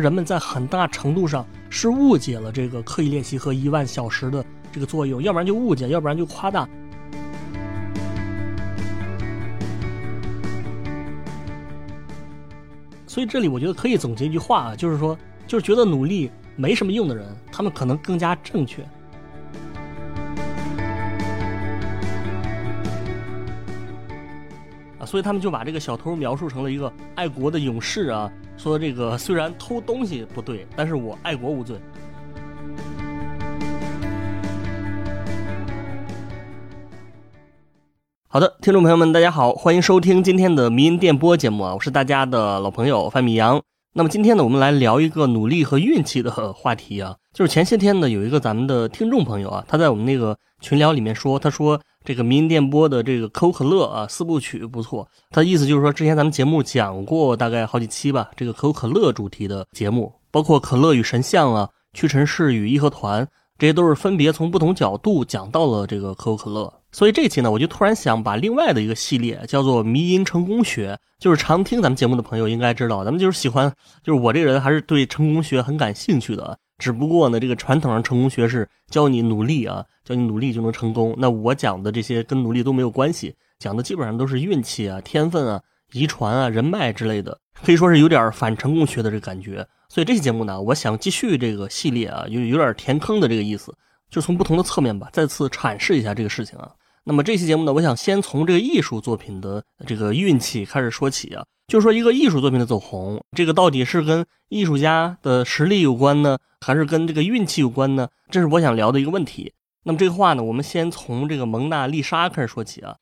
人们在很大程度上是误解了这个刻意练习和一万小时的这个作用，要不然就误解，要不然就夸大。所以这里我觉得可以总结一句话啊，就是说，就是觉得努力没什么用的人，他们可能更加正确。所以他们就把这个小偷描述成了一个爱国的勇士啊，说这个虽然偷东西不对，但是我爱国无罪。好的，听众朋友们，大家好，欢迎收听今天的迷音电波节目啊，我是大家的老朋友范米阳。那么今天呢，我们来聊一个努力和运气的话题啊，就是前些天呢，有一个咱们的听众朋友啊，他在我们那个群聊里面说，他说这个民营电波的这个可口可乐啊四部曲不错，他意思就是说，之前咱们节目讲过大概好几期吧，这个可口可乐主题的节目，包括可乐与神像啊，屈臣氏与义和团。这些都是分别从不同角度讲到了这个可口可乐，所以这期呢，我就突然想把另外的一个系列叫做“迷因成功学”，就是常听咱们节目的朋友应该知道，咱们就是喜欢，就是我这个人还是对成功学很感兴趣的。只不过呢，这个传统上成功学是教你努力啊，教你努力就能成功。那我讲的这些跟努力都没有关系，讲的基本上都是运气啊、天分啊、遗传啊、人脉之类的，可以说是有点反成功学的这个感觉。所以这期节目呢，我想继续这个系列啊，有有点填坑的这个意思，就从不同的侧面吧，再次阐释一下这个事情啊。那么这期节目呢，我想先从这个艺术作品的这个运气开始说起啊，就是说一个艺术作品的走红，这个到底是跟艺术家的实力有关呢，还是跟这个运气有关呢？这是我想聊的一个问题。那么这个话呢，我们先从这个蒙娜丽莎开始说起啊。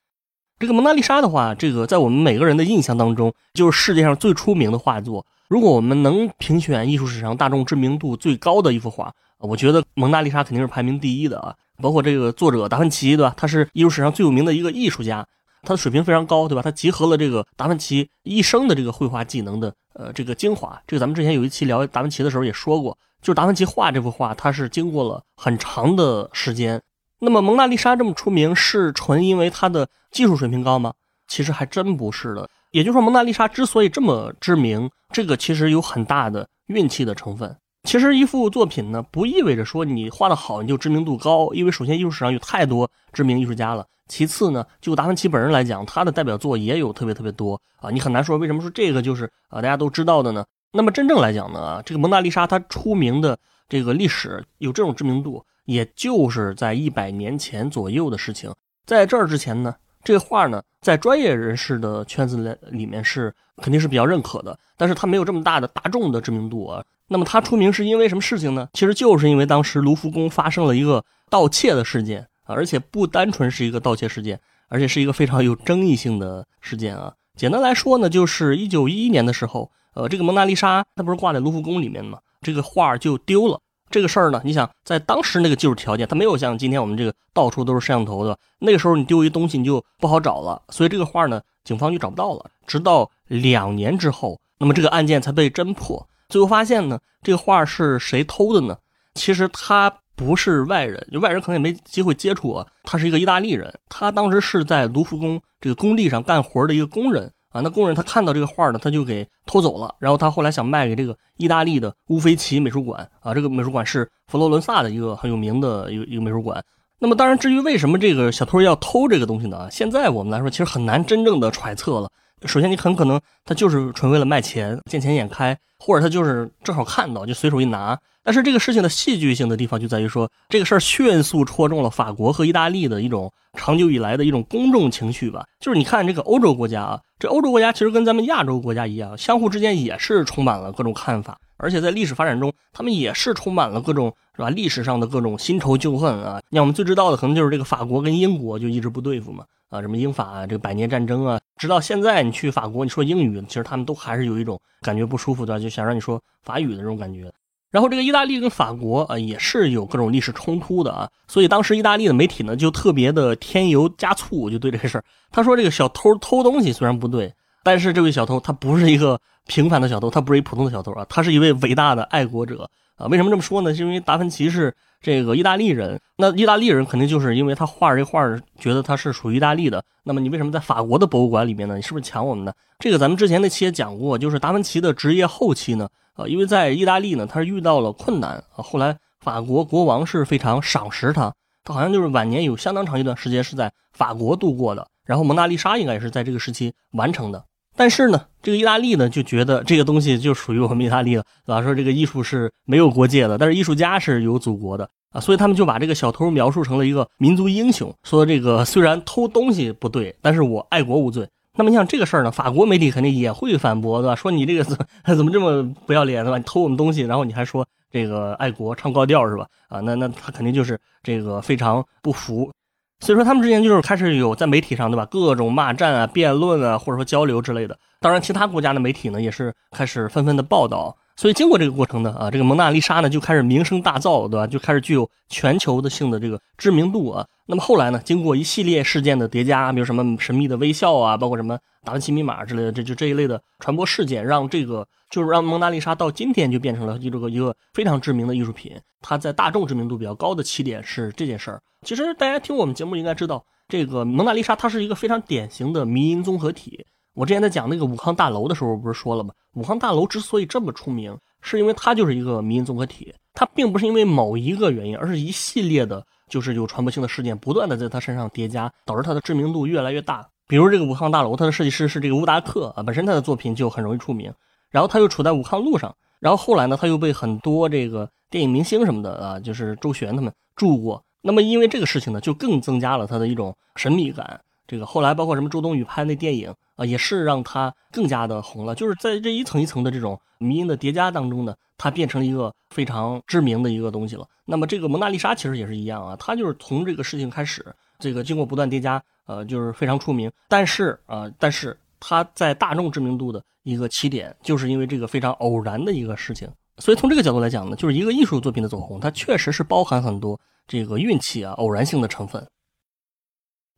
这个蒙娜丽莎的话，这个在我们每个人的印象当中，就是世界上最出名的画作。如果我们能评选艺术史上大众知名度最高的一幅画，我觉得蒙娜丽莎肯定是排名第一的啊！包括这个作者达芬奇，对吧？他是艺术史上最有名的一个艺术家，他的水平非常高，对吧？他集合了这个达芬奇一生的这个绘画技能的呃这个精华。这个咱们之前有一期聊达芬奇的时候也说过，就是达芬奇画这幅画，他是经过了很长的时间。那么蒙娜丽莎这么出名，是纯因为她的技术水平高吗？其实还真不是的。也就是说，蒙娜丽莎之所以这么知名，这个其实有很大的运气的成分。其实一幅作品呢，不意味着说你画的好你就知名度高，因为首先艺术史上有太多知名艺术家了。其次呢，就达芬奇本人来讲，他的代表作也有特别特别多啊，你很难说为什么说这个就是啊大家都知道的呢？那么真正来讲呢，这个蒙娜丽莎她出名的这个历史有这种知名度，也就是在一百年前左右的事情。在这儿之前呢。这个画呢，在专业人士的圈子里里面是肯定是比较认可的，但是它没有这么大的大众的知名度啊。那么它出名是因为什么事情呢？其实就是因为当时卢浮宫发生了一个盗窃的事件啊，而且不单纯是一个盗窃事件，而且是一个非常有争议性的事件啊。简单来说呢，就是一九一一年的时候，呃，这个蒙娜丽莎它不是挂在卢浮宫里面吗？这个画就丢了。这个事儿呢，你想在当时那个技术条件，它没有像今天我们这个到处都是摄像头的。那个时候你丢一东西你就不好找了，所以这个画呢，警方就找不到了。直到两年之后，那么这个案件才被侦破。最后发现呢，这个画是谁偷的呢？其实他不是外人，就外人可能也没机会接触啊。他是一个意大利人，他当时是在卢浮宫这个工地上干活的一个工人。啊，那工人他看到这个画呢，他就给偷走了。然后他后来想卖给这个意大利的乌菲齐美术馆啊，这个美术馆是佛罗伦萨的一个很有名的一个一个美术馆。那么当然，至于为什么这个小偷要偷这个东西呢？现在我们来说，其实很难真正的揣测了。首先，你很可能他就是纯为了卖钱，见钱眼开，或者他就是正好看到就随手一拿。但是这个事情的戏剧性的地方就在于说，这个事儿迅速戳中了法国和意大利的一种长久以来的一种公众情绪吧。就是你看这个欧洲国家啊，这欧洲国家其实跟咱们亚洲国家一样，相互之间也是充满了各种看法，而且在历史发展中，他们也是充满了各种是吧？历史上的各种新仇旧恨啊。像我们最知道的，可能就是这个法国跟英国就一直不对付嘛。啊，什么英法啊这个百年战争啊，直到现在，你去法国，你说英语，其实他们都还是有一种感觉不舒服的，就想让你说法语的这种感觉。然后这个意大利跟法国啊，也是有各种历史冲突的啊，所以当时意大利的媒体呢，就特别的添油加醋，就对这个事儿。他说这个小偷偷东西虽然不对，但是这位小偷他不是一个平凡的小偷，他不是一普通的小偷啊，他是一位伟大的爱国者。啊。为什么这么说呢？是因为达芬奇是这个意大利人，那意大利人肯定就是因为他画这画觉得他是属于意大利的。那么你为什么在法国的博物馆里面呢？你是不是抢我们的？这个咱们之前那期也讲过，就是达芬奇的职业后期呢，呃，因为在意大利呢，他是遇到了困难啊。后来法国国王是非常赏识他，他好像就是晚年有相当长一段时间是在法国度过的。然后蒙娜丽莎应该也是在这个时期完成的。但是呢，这个意大利呢就觉得这个东西就属于我们意大利了，对吧？说这个艺术是没有国界的，但是艺术家是有祖国的啊，所以他们就把这个小偷描述成了一个民族英雄，说这个虽然偷东西不对，但是我爱国无罪。那么你像这个事儿呢，法国媒体肯定也会反驳，对吧？说你这个怎 怎么这么不要脸，对吧？你偷我们东西，然后你还说这个爱国唱高调是吧？啊，那那他肯定就是这个非常不服。所以说，他们之间就是开始有在媒体上，对吧？各种骂战啊、辩论啊，或者说交流之类的。当然，其他国家的媒体呢，也是开始纷纷的报道。所以，经过这个过程呢，啊，这个蒙娜丽莎呢，就开始名声大噪，对吧？就开始具有全球的性的这个知名度啊。那么后来呢，经过一系列事件的叠加，比如什么神秘的微笑啊，包括什么达芬奇密码之类的，这就这一类的传播事件，让这个就是让蒙娜丽莎到今天就变成了一个一个非常知名的艺术品。它在大众知名度比较高的起点是这件事儿。其实大家听我们节目应该知道，这个蒙娜丽莎它是一个非常典型的迷因综合体。我之前在讲那个武康大楼的时候，不是说了吗？武康大楼之所以这么出名，是因为它就是一个民营综合体，它并不是因为某一个原因，而是一系列的，就是有传播性的事件不断的在它身上叠加，导致它的知名度越来越大。比如这个武康大楼，它的设计师是这个乌达克啊，本身他的作品就很容易出名，然后他又处在武康路上，然后后来呢，他又被很多这个电影明星什么的啊，就是周旋他们住过，那么因为这个事情呢，就更增加了他的一种神秘感。这个后来包括什么周冬雨拍那电影啊，也是让他更加的红了。就是在这一层一层的这种迷因的叠加当中呢，它变成了一个非常知名的一个东西了。那么这个蒙娜丽莎其实也是一样啊，它就是从这个事情开始，这个经过不断叠加，呃，就是非常出名。但是啊，但是它在大众知名度的一个起点，就是因为这个非常偶然的一个事情。所以从这个角度来讲呢，就是一个艺术作品的走红，它确实是包含很多这个运气啊、偶然性的成分。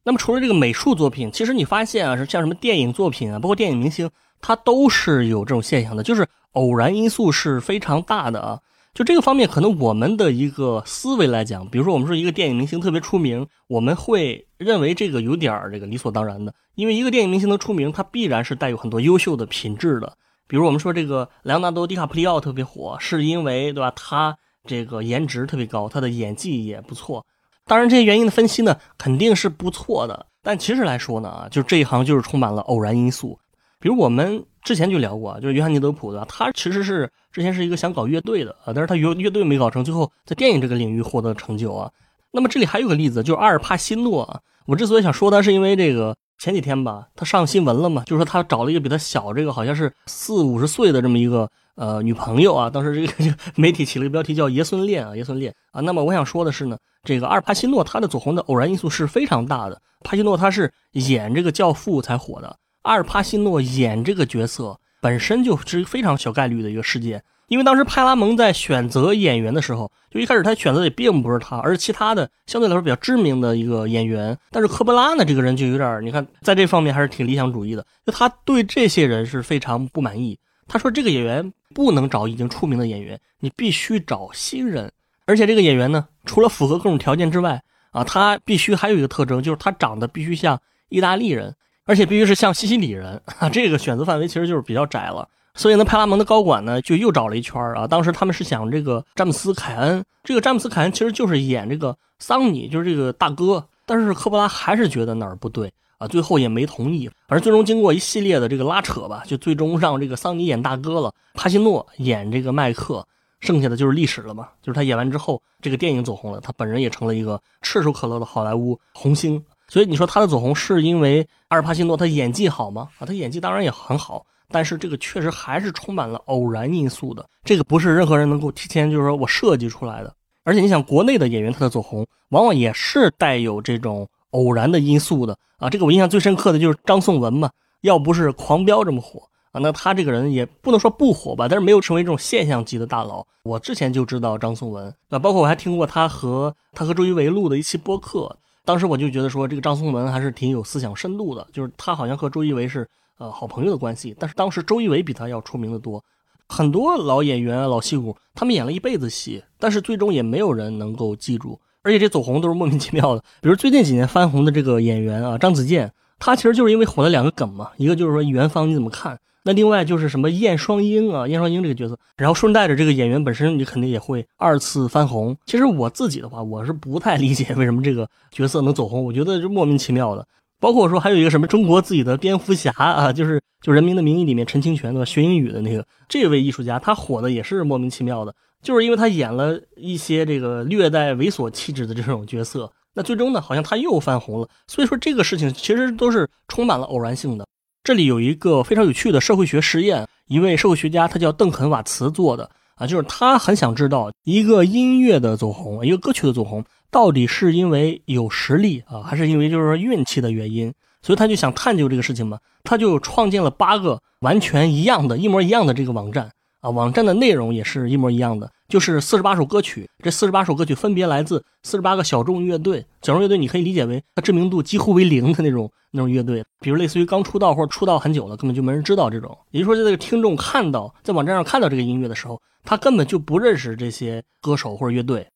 那么除了这个美术作品，其实你发现啊，是像什么电影作品啊，包括电影明星，它都是有这种现象的，就是偶然因素是非常大的啊。就这个方面，可能我们的一个思维来讲，比如说我们说一个电影明星特别出名，我们会认为这个有点儿这个理所当然的，因为一个电影明星的出名，它必然是带有很多优秀的品质的。比如我们说这个莱昂纳多·迪卡普里奥特别火，是因为对吧？他这个颜值特别高，他的演技也不错。当然，这些原因的分析呢，肯定是不错的。但其实来说呢，啊，就这一行就是充满了偶然因素。比如我们之前就聊过，就是约翰尼德普的？他其实是之前是一个想搞乐队的啊，但是他乐乐队没搞成，最后在电影这个领域获得成就啊。那么这里还有个例子，就是阿尔帕西诺啊。我之所以想说他，是因为这个前几天吧，他上新闻了嘛，就是说他找了一个比他小这个好像是四五十岁的这么一个。呃，女朋友啊，当时这个媒体起了一个标题叫“爷孙恋”啊，爷孙恋啊。那么我想说的是呢，这个阿尔帕西诺他的走红的偶然因素是非常大的。帕西诺他是演这个教父才火的，阿尔帕西诺演这个角色本身就是非常小概率的一个事件，因为当时派拉蒙在选择演员的时候，就一开始他选择的并不是他，而是其他的相对来说比较知名的一个演员。但是科波拉呢，这个人就有点，你看在这方面还是挺理想主义的，就他对这些人是非常不满意。他说这个演员。不能找已经出名的演员，你必须找新人。而且这个演员呢，除了符合各种条件之外，啊，他必须还有一个特征，就是他长得必须像意大利人，而且必须是像西西里人啊。这个选择范围其实就是比较窄了。所以呢，派拉蒙的高管呢就又找了一圈啊。当时他们是想这个詹姆斯凯恩，这个詹姆斯凯恩其实就是演这个桑尼，就是这个大哥。但是科波拉还是觉得哪儿不对。啊，最后也没同意，而最终经过一系列的这个拉扯吧，就最终让这个桑尼演大哥了，帕西诺演这个麦克，剩下的就是历史了嘛。就是他演完之后，这个电影走红了，他本人也成了一个炙手可热的好莱坞红星。所以你说他的走红是因为阿尔帕西诺他演技好吗？啊，他演技当然也很好，但是这个确实还是充满了偶然因素的，这个不是任何人能够提前就是说我设计出来的。而且你想，国内的演员他的走红，往往也是带有这种。偶然的因素的啊，这个我印象最深刻的就是张颂文嘛，要不是狂飙这么火啊，那他这个人也不能说不火吧，但是没有成为这种现象级的大佬。我之前就知道张颂文啊，包括我还听过他和他和周一围录的一期播客，当时我就觉得说这个张颂文还是挺有思想深度的，就是他好像和周一围是呃好朋友的关系，但是当时周一围比他要出名的多。很多老演员、老戏骨，他们演了一辈子戏，但是最终也没有人能够记住，而且这走红都是莫名其妙的。比如最近几年翻红的这个演员啊，张子健，他其实就是因为火了两个梗嘛，一个就是说元芳你怎么看？那另外就是什么燕双鹰啊，燕双鹰这个角色，然后顺带着这个演员本身，你肯定也会二次翻红。其实我自己的话，我是不太理解为什么这个角色能走红，我觉得就莫名其妙的。包括说还有一个什么中国自己的蝙蝠侠啊，就是就《人民的名义》里面陈清泉的？学英语的那个这位艺术家，他火的也是莫名其妙的，就是因为他演了一些这个略带猥琐气质的这种角色，那最终呢，好像他又翻红了。所以说这个事情其实都是充满了偶然性的。这里有一个非常有趣的社会学实验，一位社会学家他叫邓肯瓦茨做的啊，就是他很想知道一个音乐的走红，一个歌曲的走红。到底是因为有实力啊，还是因为就是说运气的原因？所以他就想探究这个事情嘛，他就创建了八个完全一样的、一模一样的这个网站啊，网站的内容也是一模一样的，就是四十八首歌曲。这四十八首歌曲分别来自四十八个小众乐队，小众乐队你可以理解为它知名度几乎为零的那种那种乐队，比如类似于刚出道或者出道很久了，根本就没人知道这种。也就是说，在这个听众看到在网站上看到这个音乐的时候，他根本就不认识这些歌手或者乐队。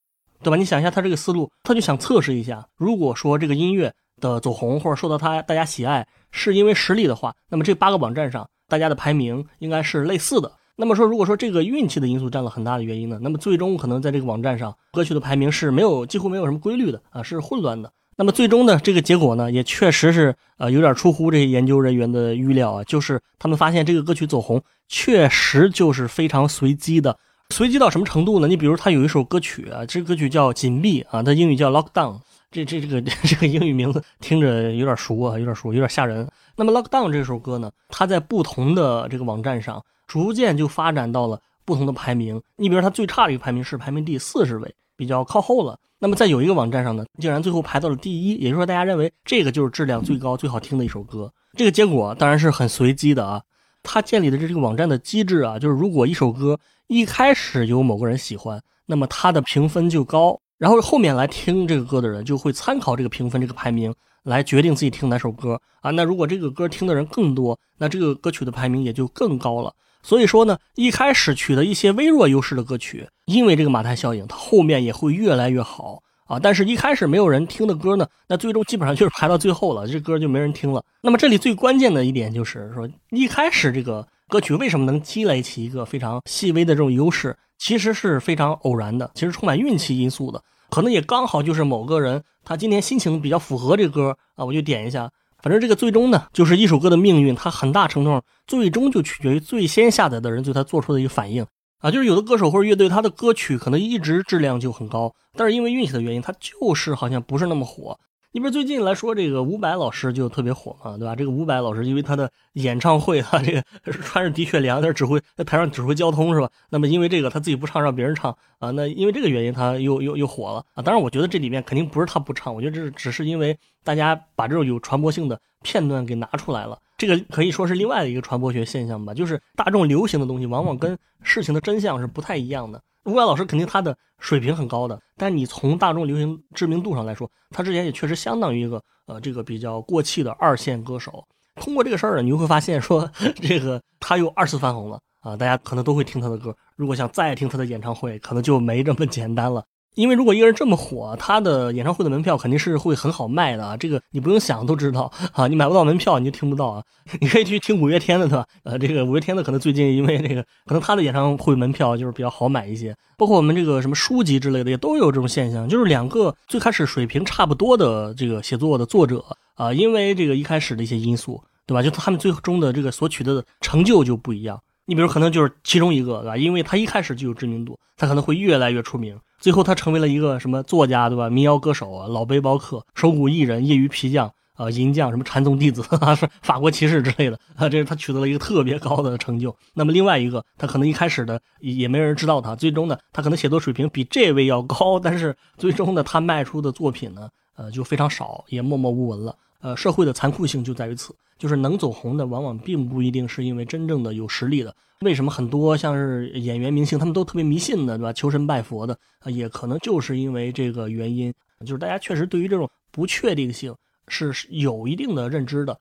对吧？你想一下，他这个思路，他就想测试一下，如果说这个音乐的走红或者受到他大家喜爱，是因为实力的话，那么这八个网站上大家的排名应该是类似的。那么说，如果说这个运气的因素占了很大的原因呢，那么最终可能在这个网站上歌曲的排名是没有几乎没有什么规律的啊，是混乱的。那么最终呢，这个结果呢，也确实是呃有点出乎这些研究人员的预料啊，就是他们发现这个歌曲走红确实就是非常随机的。随机到什么程度呢？你比如他有一首歌曲啊，这歌曲叫《紧闭》啊，它英语叫《Lockdown》，这这这个 这个英语名字听着有点熟啊，有点熟，有点吓人。那么《Lockdown》这首歌呢，它在不同的这个网站上，逐渐就发展到了不同的排名。你比如它最差的一个排名是排名第四十位，比较靠后了。那么在有一个网站上呢，竟然最后排到了第一，也就是说大家认为这个就是质量最高、最好听的一首歌。这个结果当然是很随机的啊。他建立的这这个网站的机制啊，就是如果一首歌一开始有某个人喜欢，那么他的评分就高，然后后面来听这个歌的人就会参考这个评分这个排名来决定自己听哪首歌啊。那如果这个歌听的人更多，那这个歌曲的排名也就更高了。所以说呢，一开始取得一些微弱优势的歌曲，因为这个马太效应，它后面也会越来越好。啊，但是一开始没有人听的歌呢，那最终基本上就是排到最后了，这歌就没人听了。那么这里最关键的一点就是说，一开始这个歌曲为什么能积累起一个非常细微的这种优势，其实是非常偶然的，其实充满运气因素的，可能也刚好就是某个人他今天心情比较符合这歌啊，我就点一下。反正这个最终呢，就是一首歌的命运，它很大程度上最终就取决于最先下载的人对他做出的一个反应。啊，就是有的歌手或者乐队，他的歌曲可能一直质量就很高，但是因为运气的原因，他就是好像不是那么火。你比如最近来说，这个伍佰老师就特别火嘛，对吧？这个伍佰老师因为他的演唱会，他这个穿着的确凉，在指挥在台上指挥交通是吧？那么因为这个他自己不唱，让别人唱啊，那因为这个原因他又又又火了啊。当然，我觉得这里面肯定不是他不唱，我觉得这是只是因为大家把这种有传播性的片段给拿出来了。这个可以说是另外的一个传播学现象吧，就是大众流行的东西往往跟事情的真相是不太一样的。乌鸦老师肯定他的水平很高的，但你从大众流行知名度上来说，他之前也确实相当于一个呃这个比较过气的二线歌手。通过这个事儿呢，你就会发现说这个他又二次翻红了啊，大家可能都会听他的歌。如果想再听他的演唱会，可能就没这么简单了。因为如果一个人这么火，他的演唱会的门票肯定是会很好卖的啊，这个你不用想都知道 啊，你买不到门票你就听不到啊，你可以去听五月天的对吧？呃，这个五月天的可能最近因为这个，可能他的演唱会门票就是比较好买一些，包括我们这个什么书籍之类的也都有这种现象，就是两个最开始水平差不多的这个写作的作者啊，因为这个一开始的一些因素，对吧？就他们最终的这个所取得的成就就不一样。你比如可能就是其中一个，对吧？因为他一开始就有知名度，他可能会越来越出名。最后他成为了一个什么作家，对吧？民谣歌手啊，老背包客、手鼓艺人、业余皮匠啊，银匠，什么禅宗弟子啊，是法国骑士之类的啊。这是他取得了一个特别高的成就。那么另外一个，他可能一开始的也没人知道他，最终呢，他可能写作水平比这位要高，但是最终呢，他卖出的作品呢，呃，就非常少，也默默无闻了。呃，社会的残酷性就在于此，就是能走红的，往往并不一定是因为真正的有实力的。为什么很多像是演员、明星，他们都特别迷信的，对吧？求神拜佛的，也可能就是因为这个原因，就是大家确实对于这种不确定性是有一定的认知的。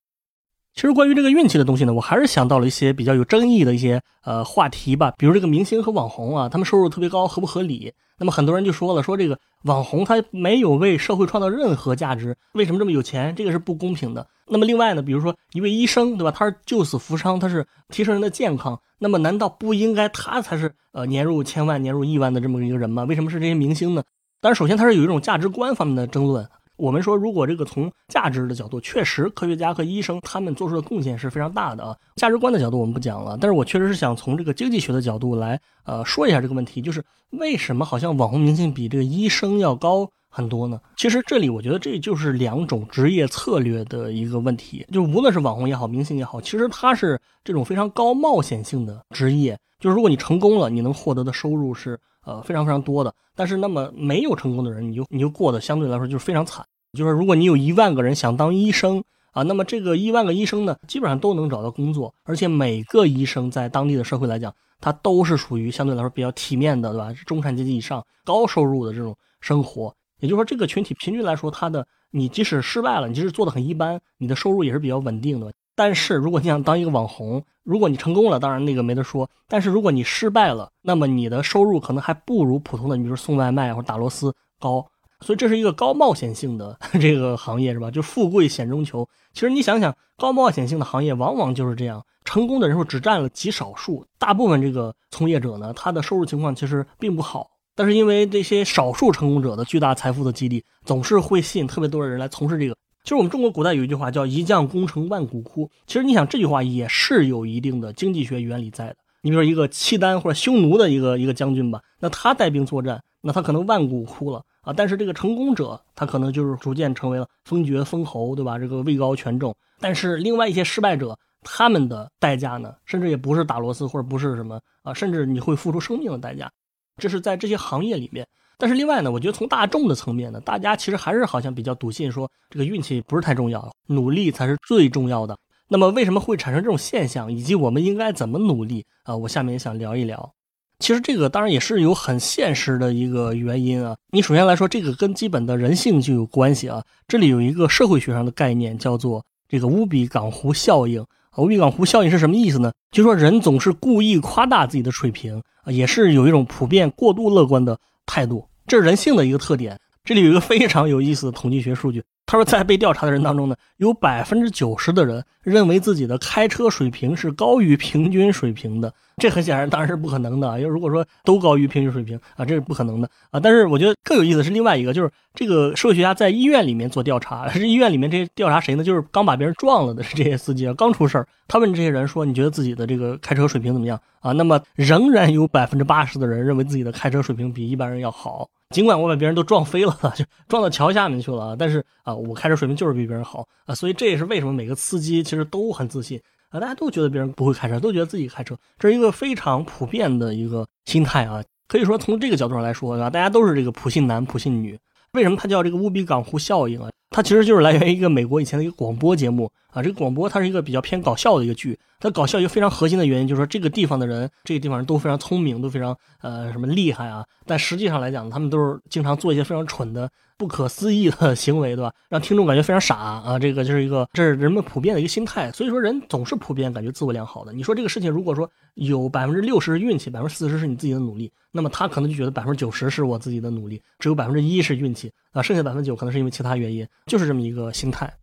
其实关于这个运气的东西呢，我还是想到了一些比较有争议的一些呃话题吧，比如这个明星和网红啊，他们收入特别高，合不合理？那么很多人就说了，说这个网红他没有为社会创造任何价值，为什么这么有钱？这个是不公平的。那么另外呢，比如说一位医生，对吧？他是救死扶伤，他是提升人的健康，那么难道不应该他才是呃年入千万、年入亿万的这么一个人吗？为什么是这些明星呢？当然，首先他是有一种价值观方面的争论。我们说，如果这个从价值的角度，确实科学家和医生他们做出的贡献是非常大的啊。价值观的角度我们不讲了，但是我确实是想从这个经济学的角度来呃说一下这个问题，就是为什么好像网红明星比这个医生要高很多呢？其实这里我觉得这就是两种职业策略的一个问题，就无论是网红也好，明星也好，其实他是这种非常高冒险性的职业，就是如果你成功了，你能获得的收入是呃非常非常多的，但是那么没有成功的人，你就你就过得相对来说就是非常惨。就是如果你有一万个人想当医生啊，那么这个一万个医生呢，基本上都能找到工作，而且每个医生在当地的社会来讲，他都是属于相对来说比较体面的，对吧？中产阶级以上高收入的这种生活。也就是说，这个群体平均来说，他的你即使失败了，你即使做的很一般，你的收入也是比较稳定的。但是如果你想当一个网红，如果你成功了，当然那个没得说。但是如果你失败了，那么你的收入可能还不如普通的，你比如送外卖或者打螺丝高。所以这是一个高冒险性的 这个行业，是吧？就富贵险中求。其实你想想，高冒险性的行业往往就是这样，成功的人数只占了极少数，大部分这个从业者呢，他的收入情况其实并不好。但是因为这些少数成功者的巨大财富的激励，总是会吸引特别多的人来从事这个。其实我们中国古代有一句话叫“一将功成万骨枯”，其实你想这句话也是有一定的经济学原理在的。你比如说一个契丹或者匈奴的一个一个将军吧，那他带兵作战，那他可能万古枯了。啊，但是这个成功者，他可能就是逐渐成为了封爵封侯，对吧？这个位高权重。但是另外一些失败者，他们的代价呢，甚至也不是打螺丝或者不是什么啊，甚至你会付出生命的代价。这是在这些行业里面。但是另外呢，我觉得从大众的层面呢，大家其实还是好像比较笃信说，这个运气不是太重要，努力才是最重要的。那么为什么会产生这种现象，以及我们应该怎么努力啊？我下面也想聊一聊。其实这个当然也是有很现实的一个原因啊。你首先来说，这个跟基本的人性就有关系啊。这里有一个社会学上的概念，叫做这个乌比港湖效应。乌比港湖效应是什么意思呢？就说人总是故意夸大自己的水平，也是有一种普遍过度乐观的态度，这是人性的一个特点。这里有一个非常有意思的统计学数据。他说，在被调查的人当中呢，有百分之九十的人认为自己的开车水平是高于平均水平的。这很显然，当然是不可能的。因为如果说都高于平均水平啊，这是不可能的啊。但是我觉得更有意思是另外一个，就是这个社会学家在医院里面做调查，是医院里面这些调查谁呢？就是刚把别人撞了的这些司机啊，刚出事儿。他问这些人说：“你觉得自己的这个开车水平怎么样啊？”那么仍然有百分之八十的人认为自己的开车水平比一般人要好。尽管我把别人都撞飞了，就撞到桥下面去了，但是啊，我开车水平就是比别人好啊，所以这也是为什么每个司机其实都很自信啊，大家都觉得别人不会开车，都觉得自己开车，这是一个非常普遍的一个心态啊。可以说从这个角度上来说，对吧？大家都是这个普信男、普信女。为什么它叫这个乌比港湖效应啊？它其实就是来源于一个美国以前的一个广播节目啊。这个广播它是一个比较偏搞笑的一个剧。它搞笑一个非常核心的原因就是说，这个地方的人，这个地方人都非常聪明，都非常呃什么厉害啊。但实际上来讲，他们都是经常做一些非常蠢的、不可思议的 行为，对吧？让听众感觉非常傻啊。这个就是一个，这是人们普遍的一个心态。所以说，人总是普遍感觉自我良好的。你说这个事情，如果说有百分之六十是运气，百分之四十是你自己的努力，那么他可能就觉得百分之九十是我自己的努力，只有百分之一是运气啊，剩下百分之九可能是因为其他原因，就是这么一个心态。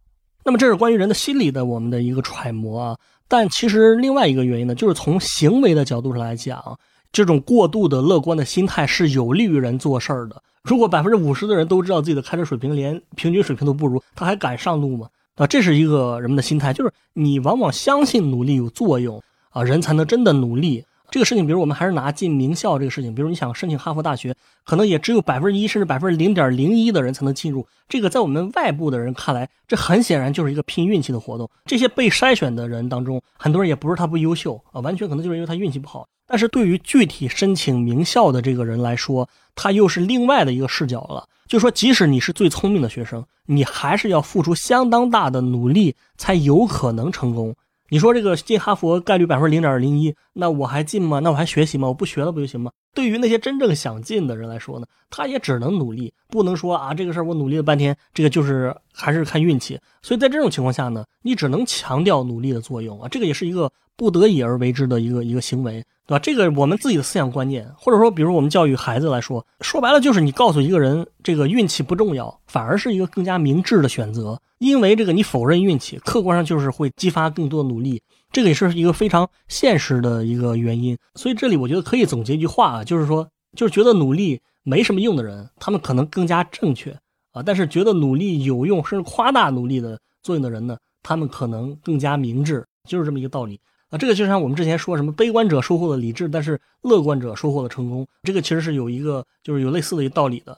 那么这是关于人的心理的我们的一个揣摩啊。但其实另外一个原因呢，就是从行为的角度上来讲，这种过度的乐观的心态是有利于人做事儿的。如果百分之五十的人都知道自己的开车水平连平均水平都不如，他还敢上路吗？啊，这是一个人们的心态，就是你往往相信努力有作用啊，人才能真的努力。这个事情，比如我们还是拿进名校这个事情，比如你想申请哈佛大学，可能也只有百分之一甚至百分之零点零一的人才能进入。这个在我们外部的人看来，这很显然就是一个拼运气的活动。这些被筛选的人当中，很多人也不是他不优秀啊，完全可能就是因为他运气不好。但是对于具体申请名校的这个人来说，他又是另外的一个视角了。就说，即使你是最聪明的学生，你还是要付出相当大的努力，才有可能成功。你说这个进哈佛概率百分之零点零一，那我还进吗？那我还学习吗？我不学了不就行吗？对于那些真正想进的人来说呢，他也只能努力，不能说啊这个事儿我努力了半天，这个就是还是看运气。所以在这种情况下呢，你只能强调努力的作用啊，这个也是一个不得已而为之的一个一个行为，对吧？这个我们自己的思想观念，或者说比如我们教育孩子来说，说白了就是你告诉一个人这个运气不重要，反而是一个更加明智的选择，因为这个你否认运气，客观上就是会激发更多的努力。这个也是一个非常现实的一个原因，所以这里我觉得可以总结一句话啊，就是说，就是觉得努力没什么用的人，他们可能更加正确啊；但是觉得努力有用，甚至夸大努力的作用的人呢，他们可能更加明智，就是这么一个道理啊。这个就像我们之前说什么，悲观者收获了理智，但是乐观者收获了成功，这个其实是有一个就是有类似的一个道理的。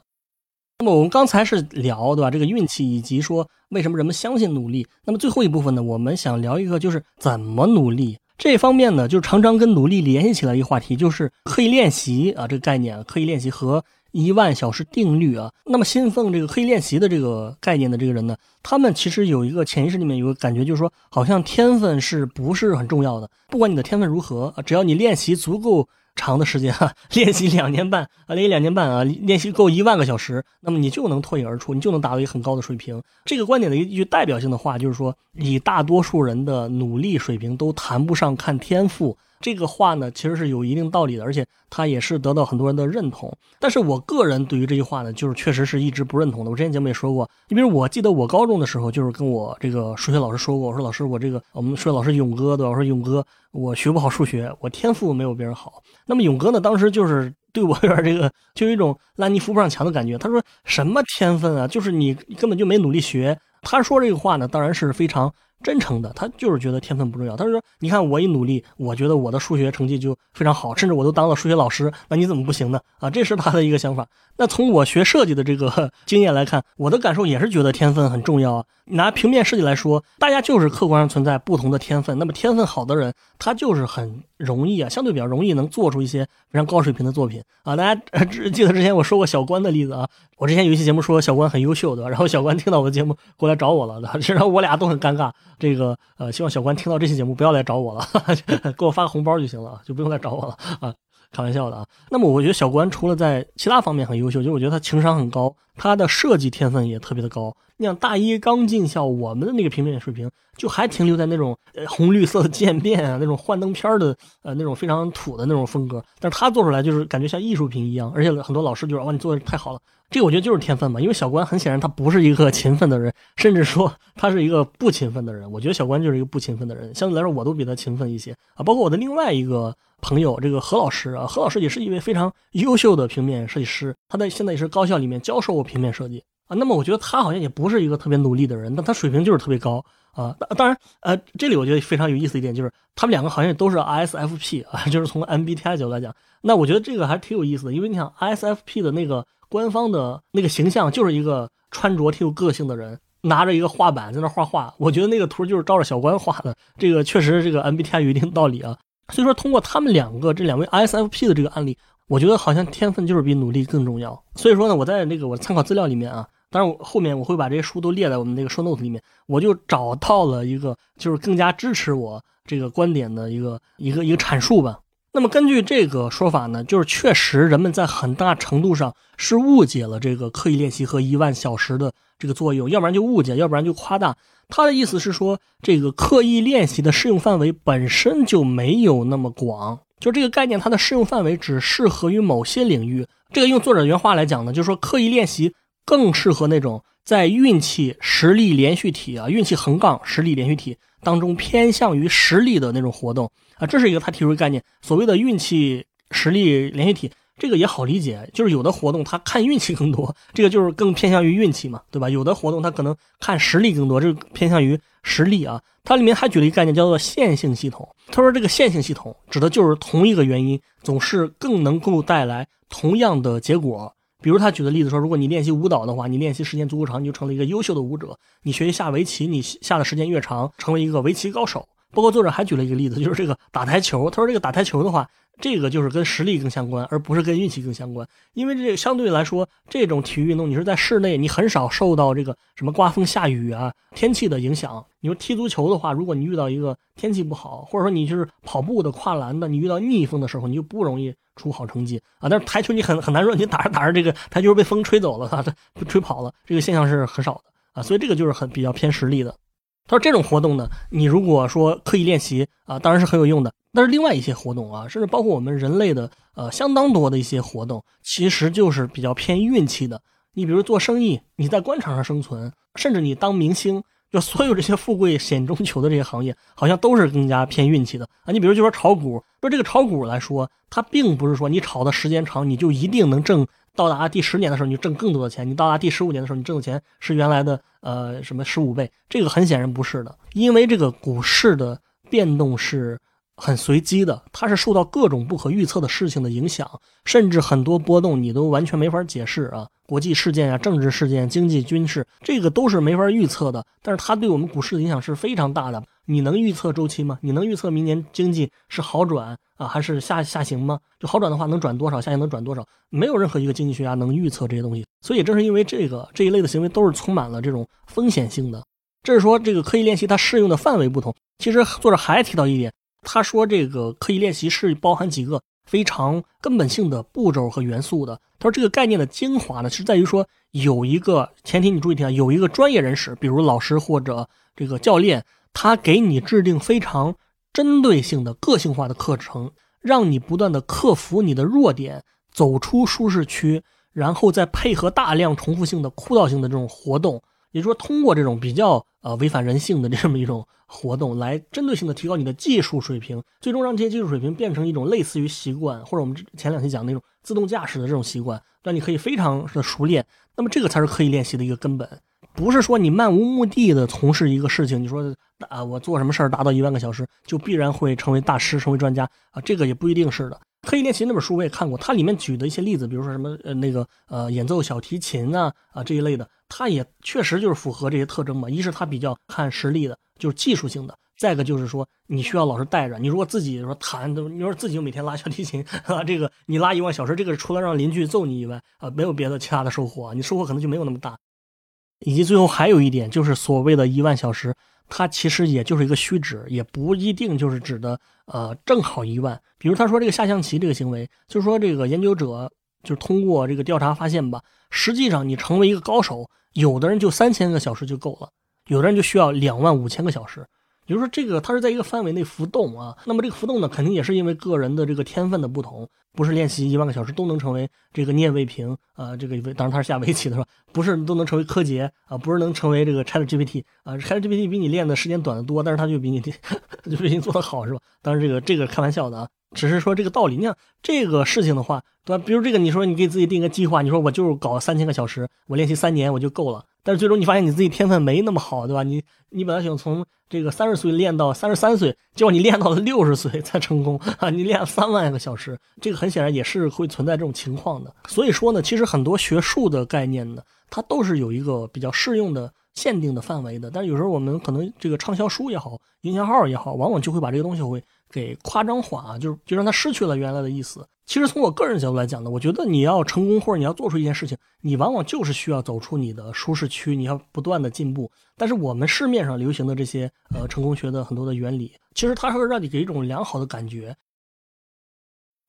那么我们刚才是聊对吧？这个运气以及说为什么人们相信努力。那么最后一部分呢，我们想聊一个就是怎么努力这方面呢，就是常常跟努力联系起来一个话题，就是刻意练习啊这个概念，刻意练习和一万小时定律啊。那么信奉这个刻意练习的这个概念的这个人呢，他们其实有一个潜意识里面有个感觉，就是说好像天分是不是很重要的？不管你的天分如何，只要你练习足够。长的时间哈，练习两年半啊，练习两年半啊，练习够一万个小时，那么你就能脱颖而出，你就能达到一个很高的水平。这个观点的一句代表性的话就是说，以大多数人的努力水平都谈不上看天赋。这个话呢，其实是有一定道理的，而且他也是得到很多人的认同。但是我个人对于这句话呢，就是确实是一直不认同的。我之前节目也说过，你比如我记得我高中的时候，就是跟我这个数学老师说过，我说老师，我这个我们数学老师勇哥对吧？我说勇哥，我学不好数学，我天赋没有别人好。那么勇哥呢，当时就是对我有点这个，就有一种烂泥扶不上墙的感觉。他说什么天分啊，就是你根本就没努力学。他说这个话呢，当然是非常。真诚的，他就是觉得天分不重要。他说：“你看我一努力，我觉得我的数学成绩就非常好，甚至我都当了数学老师。那你怎么不行呢？啊，这是他的一个想法。那从我学设计的这个 经验来看，我的感受也是觉得天分很重要啊。拿平面设计来说，大家就是客观上存在不同的天分。那么天分好的人，他就是很容易啊，相对比较容易能做出一些非常高水平的作品啊。大家 记得之前我说过小关的例子啊，我之前有一期节目说小关很优秀，对吧？然后小关听到我的节目过来找我了，然后我俩都很尴尬。”这个呃，希望小关听到这期节目不要来找我了，给我发个红包就行了，就不用来找我了啊，开玩笑的啊。那么我觉得小关除了在其他方面很优秀，就我觉得他情商很高，他的设计天分也特别的高。像大一刚进校，我们的那个平面水平就还停留在那种呃红绿色的渐变啊，那种幻灯片的呃那种非常土的那种风格，但是他做出来就是感觉像艺术品一样，而且很多老师就说哇你做的太好了。这个我觉得就是天分嘛，因为小关很显然他不是一个勤奋的人，甚至说他是一个不勤奋的人。我觉得小关就是一个不勤奋的人，相对来说我都比他勤奋一些啊。包括我的另外一个朋友，这个何老师啊，何老师也是一位非常优秀的平面设计师，他在现在也是高校里面教授平面设计那么我觉得他好像也不是一个特别努力的人，但他水平就是特别高啊。当然，呃，这里我觉得非常有意思一点就是他们两个好像都是 ISFP 啊，就是从 MBTI 角度来讲，那我觉得这个还挺有意思的，因为你想 ISFP 的那个。官方的那个形象就是一个穿着挺有个性的人，拿着一个画板在那画画。我觉得那个图就是照着小关画的，这个确实这个 MBTI 有一定道理啊。所以说，通过他们两个这两位 ISFP 的这个案例，我觉得好像天分就是比努力更重要。所以说呢，我在那个我参考资料里面啊，当然我后面我会把这些书都列在我们那个 show notes 里面，我就找到了一个就是更加支持我这个观点的一个一个一个阐述吧。那么根据这个说法呢，就是确实人们在很大程度上是误解了这个刻意练习和一万小时的这个作用，要不然就误解，要不然就夸大。他的意思是说，这个刻意练习的适用范围本身就没有那么广，就这个概念，它的适用范围只适合于某些领域。这个用作者原话来讲呢，就是说刻意练习更适合那种在运气实力连续体啊，运气横杠实力连续体当中偏向于实力的那种活动。啊，这是一个他提出的概念，所谓的运气实力连续体，这个也好理解，就是有的活动他看运气更多，这个就是更偏向于运气嘛，对吧？有的活动他可能看实力更多，这个偏向于实力啊。它里面还举了一个概念叫做线性系统，他说这个线性系统指的就是同一个原因总是更能够带来同样的结果。比如他举的例子说，如果你练习舞蹈的话，你练习时间足够长，你就成了一个优秀的舞者；你学习下围棋，你下的时间越长，成为一个围棋高手。包括作者还举了一个例子，就是这个打台球。他说这个打台球的话，这个就是跟实力更相关，而不是跟运气更相关。因为这个相对来说，这种体育运动你是在室内，你很少受到这个什么刮风下雨啊天气的影响。你说踢足球的话，如果你遇到一个天气不好，或者说你就是跑步的、跨栏的，你遇到逆风的时候，你就不容易出好成绩啊。但是台球你很很难说，你打着打着这个台球被风吹走了，它吹跑了，这个现象是很少的啊。所以这个就是很比较偏实力的。他说：“这种活动呢，你如果说刻意练习啊，当然是很有用的。但是另外一些活动啊，甚至包括我们人类的呃相当多的一些活动，其实就是比较偏运气的。你比如做生意，你在官场上生存，甚至你当明星，就所有这些富贵险中求的这些行业，好像都是更加偏运气的啊。你比如就说炒股，说这个炒股来说，它并不是说你炒的时间长，你就一定能挣。”到达第十年的时候，你挣更多的钱；你到达第十五年的时候，你挣的钱是原来的呃什么十五倍。这个很显然不是的，因为这个股市的变动是很随机的，它是受到各种不可预测的事情的影响，甚至很多波动你都完全没法解释啊。国际事件啊，政治事件、经济、军事，这个都是没法预测的。但是它对我们股市的影响是非常大的。你能预测周期吗？你能预测明年经济是好转啊，还是下下行吗？就好转的话，能转多少？下行能转多少？没有任何一个经济学家能预测这些东西。所以正是因为这个这一类的行为都是充满了这种风险性的。这是说这个刻意练习它适用的范围不同。其实作者还提到一点，他说这个刻意练习是包含几个非常根本性的步骤和元素的。他说这个概念的精华呢，是在于说有一个前提，你注意听啊，有一个专业人士，比如老师或者这个教练。他给你制定非常针对性的个性化的课程，让你不断的克服你的弱点，走出舒适区，然后再配合大量重复性的枯燥性的这种活动，也就是说，通过这种比较呃违反人性的这么一种活动，来针对性的提高你的技术水平，最终让这些技术水平变成一种类似于习惯，或者我们前两期讲那种自动驾驶的这种习惯，让你可以非常的熟练。那么这个才是刻意练习的一个根本。不是说你漫无目的的从事一个事情，你说啊，我做什么事儿达到一万个小时，就必然会成为大师，成为专家啊？这个也不一定是的。刻意练习那本书我也看过，它里面举的一些例子，比如说什么呃那个呃演奏小提琴啊啊这一类的，它也确实就是符合这些特征嘛。一是它比较看实力的，就是技术性的；再一个就是说你需要老师带着。你如果自己说弹，你说自己就每天拉小提琴啊，这个你拉一万小时，这个除了让邻居揍你以外啊，没有别的其他的收获，你收获可能就没有那么大。以及最后还有一点，就是所谓的一万小时，它其实也就是一个虚指，也不一定就是指的呃正好一万。比如他说这个下象棋这个行为，就是说这个研究者就是通过这个调查发现吧，实际上你成为一个高手，有的人就三千个小时就够了，有的人就需要两万五千个小时。比如说这个它是在一个范围内浮动啊，那么这个浮动呢，肯定也是因为个人的这个天分的不同，不是练习一万个小时都能成为这个聂卫平啊，这个当然他是下围棋的是吧？不是都能成为柯洁啊，不是能成为这个 ChatGPT 啊，ChatGPT 比你练的时间短得多，但是他就比你 就比你做得好是吧？当然这个这个开玩笑的啊，只是说这个道理。你想这个事情的话，对吧？比如这个你说你给自己定个计划，你说我就是搞三千个小时，我练习三年我就够了。但是最终你发现你自己天分没那么好，对吧？你你本来想从这个三十岁练到三十三岁，结果你练到了六十岁才成功啊！你练了三万个小时，这个很显然也是会存在这种情况的。所以说呢，其实很多学术的概念呢，它都是有一个比较适用的限定的范围的。但是有时候我们可能这个畅销书也好，营销号也好，往往就会把这个东西会给夸张化，就是就让它失去了原来的意思。其实从我个人角度来讲呢，我觉得你要成功或者你要做出一件事情，你往往就是需要走出你的舒适区，你要不断的进步。但是我们市面上流行的这些呃成功学的很多的原理，其实它是会让你给一种良好的感觉。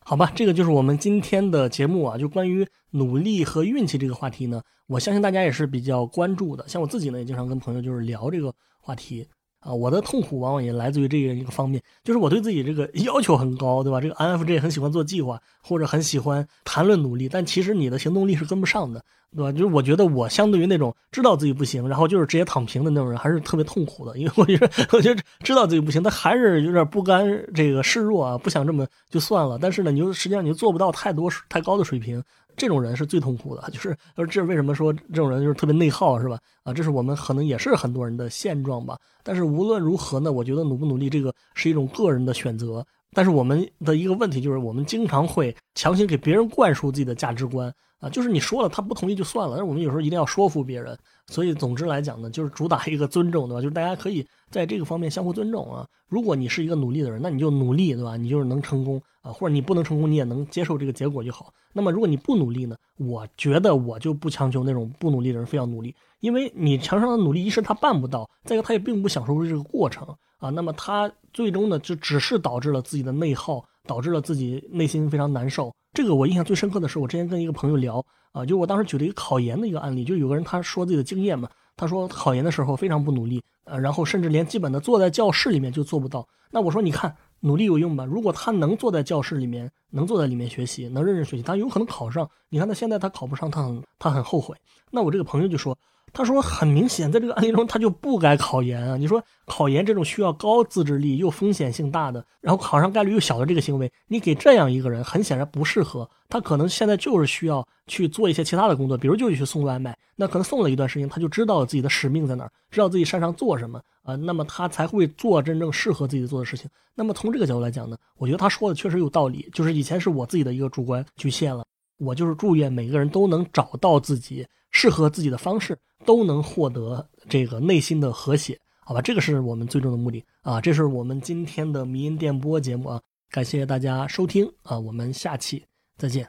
好吧，这个就是我们今天的节目啊，就关于努力和运气这个话题呢，我相信大家也是比较关注的。像我自己呢，也经常跟朋友就是聊这个话题。啊，我的痛苦往往也来自于这个一个方面，就是我对自己这个要求很高，对吧？这个 INFJ 很喜欢做计划，或者很喜欢谈论努力，但其实你的行动力是跟不上的，对吧？就是我觉得我相对于那种知道自己不行，然后就是直接躺平的那种人，还是特别痛苦的，因为我觉得我觉得知道自己不行，但还是有点不甘这个示弱啊，不想这么就算了。但是呢，你就实际上你就做不到太多太高的水平。这种人是最痛苦的，就是呃，这为什么说这种人就是特别内耗，是吧？啊，这是我们可能也是很多人的现状吧。但是无论如何呢，我觉得努不努力这个是一种个人的选择。但是我们的一个问题就是，我们经常会强行给别人灌输自己的价值观啊，就是你说了他不同意就算了，但是我们有时候一定要说服别人。所以总之来讲呢，就是主打一个尊重，对吧？就是大家可以在这个方面相互尊重啊。如果你是一个努力的人，那你就努力，对吧？你就是能成功啊，或者你不能成功，你也能接受这个结果就好。那么如果你不努力呢？我觉得我就不强求那种不努力的人非要努力，因为你强上的努力，一是他办不到，再一个他也并不享受这个过程啊。那么他最终呢，就只是导致了自己的内耗，导致了自己内心非常难受。这个我印象最深刻的是，我之前跟一个朋友聊啊，就我当时举了一个考研的一个案例，就有个人他说自己的经验嘛，他说考研的时候非常不努力，呃，然后甚至连基本的坐在教室里面就做不到。那我说你看努力有用吧？如果他能坐在教室里面，能坐在里面学习，能认真学习，他有可能考上。你看他现在他考不上，他很他很后悔。那我这个朋友就说。他说：“很明显，在这个案例中，他就不该考研啊！你说考研这种需要高自制力又风险性大的，然后考上概率又小的这个行为，你给这样一个人，很显然不适合。他可能现在就是需要去做一些其他的工作，比如就去送外卖。那可能送了一段时间，他就知道自己的使命在哪儿，知道自己擅长做什么啊。那么他才会做真正适合自己做的事情。那么从这个角度来讲呢，我觉得他说的确实有道理。就是以前是我自己的一个主观局限了，我就是祝愿每个人都能找到自己适合自己的方式。”都能获得这个内心的和谐，好吧？这个是我们最终的目的啊！这是我们今天的迷音电波节目啊！感谢大家收听啊！我们下期再见。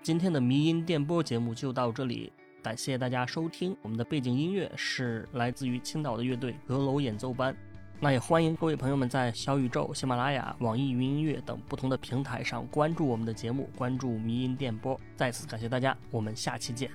今天的迷音电波节目就到这里，感谢大家收听。我们的背景音乐是来自于青岛的乐队阁楼演奏班。那也欢迎各位朋友们在小宇宙、喜马拉雅、网易云音乐等不同的平台上关注我们的节目，关注迷音电波。再次感谢大家，我们下期见。